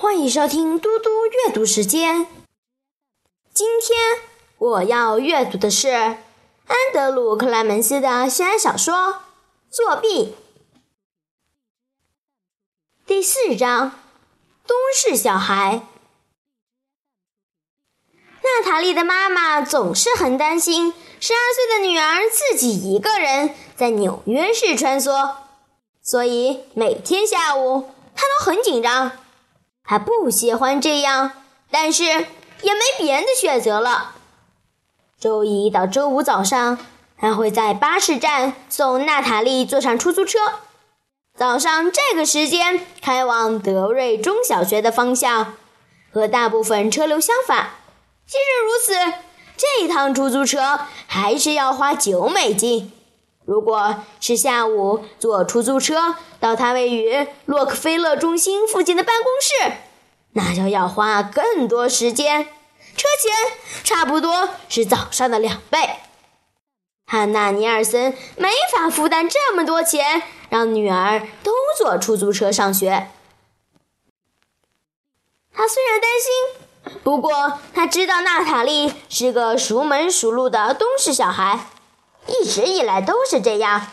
欢迎收听嘟嘟阅读时间。今天我要阅读的是安德鲁·克莱门斯的西安小说《作弊》第四章：东市小孩。娜塔莉的妈妈总是很担心十二岁的女儿自己一个人在纽约市穿梭，所以每天下午她都很紧张。他不喜欢这样，但是也没别的选择了。周一到周五早上，他会在巴士站送娜塔莉坐上出租车。早上这个时间开往德瑞中小学的方向，和大部分车流相反。即使如此，这趟出租车还是要花九美金。如果是下午坐出租车到他位于洛克菲勒中心附近的办公室，那就要花更多时间，车钱差不多是早上的两倍。汉娜·尼尔森没法负担这么多钱，让女儿都坐出租车上学。他虽然担心。不过，他知道娜塔莉是个熟门熟路的东市小孩，一直以来都是这样。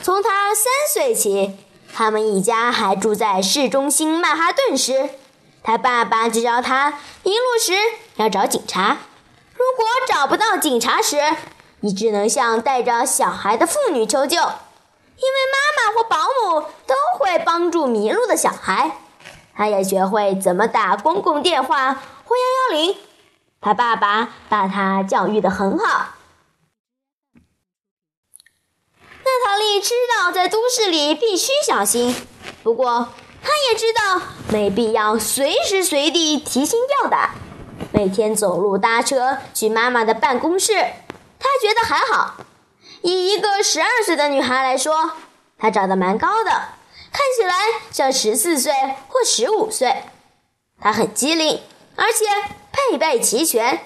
从他三岁起，他们一家还住在市中心曼哈顿时，他爸爸就教他迷路时要找警察。如果找不到警察时，你只能向带着小孩的妇女求救，因为妈妈或保姆都会帮助迷路的小孩。他也学会怎么打公共电话。或幺幺零，他爸爸把他教育的很好。娜塔莉知道在都市里必须小心，不过她也知道没必要随时随地提心吊胆。每天走路搭车去妈妈的办公室，她觉得还好。以一个十二岁的女孩来说，她长得蛮高的，看起来像十四岁或十五岁。她很机灵。而且配备齐全，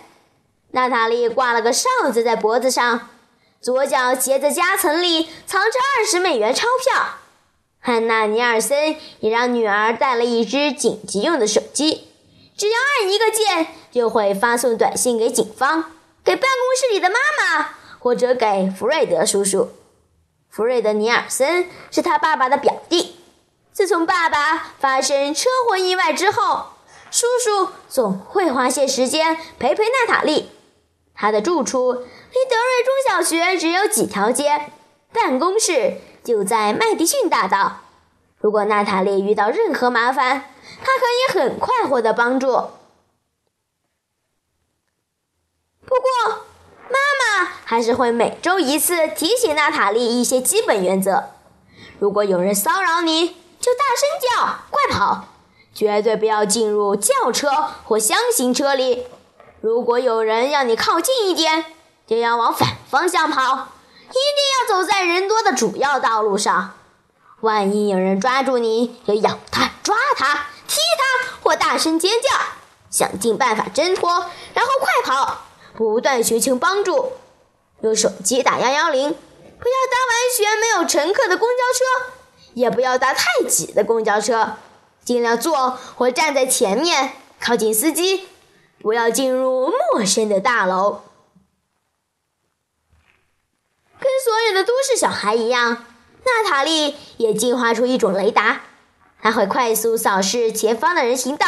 娜塔莉挂了个哨子在脖子上，左脚鞋子夹层里藏着二十美元钞票。汉娜·尼尔森也让女儿带了一只紧急用的手机，只要按一个键，就会发送短信给警方、给办公室里的妈妈或者给弗瑞德叔叔。弗瑞德·尼尔森是他爸爸的表弟。自从爸爸发生车祸意外之后。叔叔总会花些时间陪陪娜塔莉。他的住处离德瑞中小学只有几条街，办公室就在麦迪逊大道。如果娜塔莉遇到任何麻烦，他可以很快获得帮助。不过，妈妈还是会每周一次提醒娜塔莉一些基本原则：如果有人骚扰你，就大声叫，快跑。绝对不要进入轿车或厢型车里。如果有人让你靠近一点，就要往反方向跑，一定要走在人多的主要道路上。万一有人抓住你，就咬他、抓他、踢他或大声尖叫，想尽办法挣脱，然后快跑，不断寻求帮助。用手机打幺幺零，不要搭完全没有乘客的公交车，也不要搭太挤的公交车。尽量坐或站在前面，靠近司机，不要进入陌生的大楼。跟所有的都市小孩一样，娜塔莉也进化出一种雷达，它会快速扫视前方的人行道。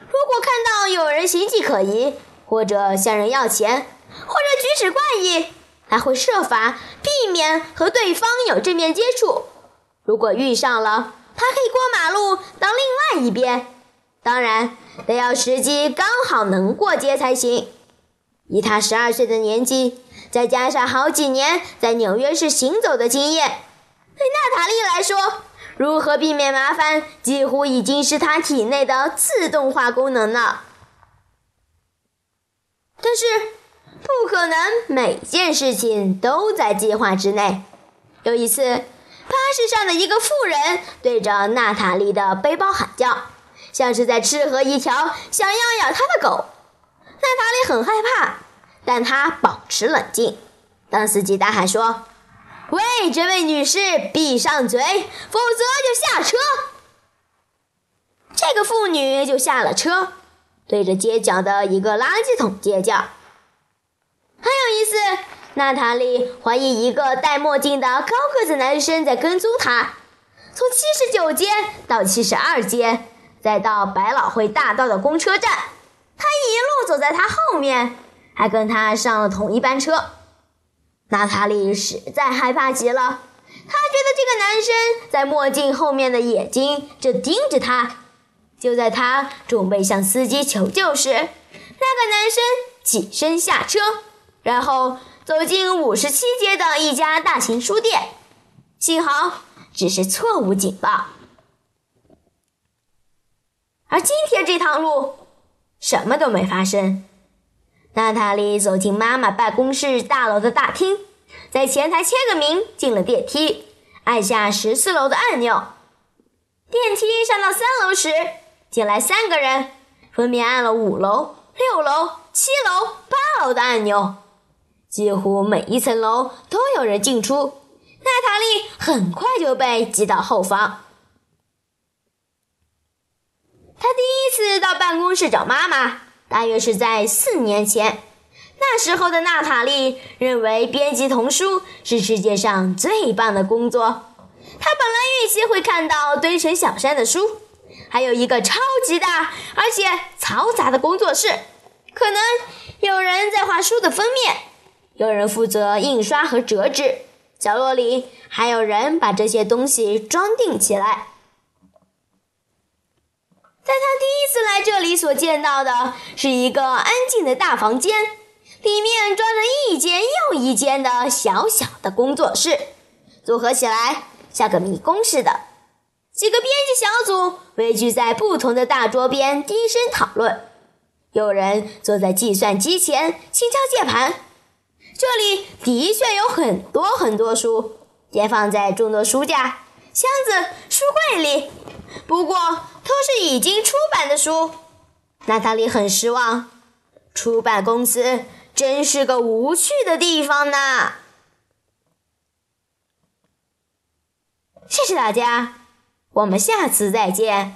如果看到有人形迹可疑，或者向人要钱，或者举止怪异，它会设法避免和对方有正面接触。如果遇上了，他可以过马路到另外一边，当然得要时机刚好能过街才行。以他十二岁的年纪，再加上好几年在纽约市行走的经验，对娜塔莉来说，如何避免麻烦几乎已经是她体内的自动化功能了。但是，不可能每件事情都在计划之内。有一次。巴士上的一个妇人对着娜塔莉的背包喊叫，像是在斥喝一条想要咬她的狗。娜塔莉很害怕，但她保持冷静。当司机大喊说：“喂，这位女士，闭上嘴，否则就下车。”这个妇女就下了车，对着街角的一个垃圾桶尖叫。还有一次，娜塔莉怀疑一个戴墨镜的高个子男生在跟踪她，从七十九街到七十二街，再到百老汇大道的公车站，他一路走在他后面，还跟他上了同一班车。娜塔莉实在害怕极了。她觉得这个男生在墨镜后面的眼睛正盯着她。就在她准备向司机求救时，那个男生起身下车，然后走进五十七街的一家大型书店。幸好只是错误警报。而今天这趟路，什么都没发生。娜塔莉走进妈妈办公室大楼的大厅。在前台签个名，进了电梯，按下十四楼的按钮。电梯上到三楼时，进来三个人，分别按了五楼、六楼、七楼、八楼的按钮。几乎每一层楼都有人进出。娜塔莉很快就被挤到后方。她第一次到办公室找妈妈，大约是在四年前。那时候的娜塔莉认为编辑童书是世界上最棒的工作。她本来预期会看到堆成小山的书，还有一个超级大而且嘈杂的工作室，可能有人在画书的封面，有人负责印刷和折纸，角落里还有人把这些东西装订起来。在他第一次来这里所见到的是一个安静的大房间。里面装着一间又一间的小小的工作室，组合起来像个迷宫似的。几个编辑小组围聚在不同的大桌边，低声讨论。有人坐在计算机前轻敲键盘。这里的确有很多很多书，叠放在众多书架、箱子、书柜里，不过都是已经出版的书。娜塔莉很失望，出版公司。真是个无趣的地方呢！谢谢大家，我们下次再见。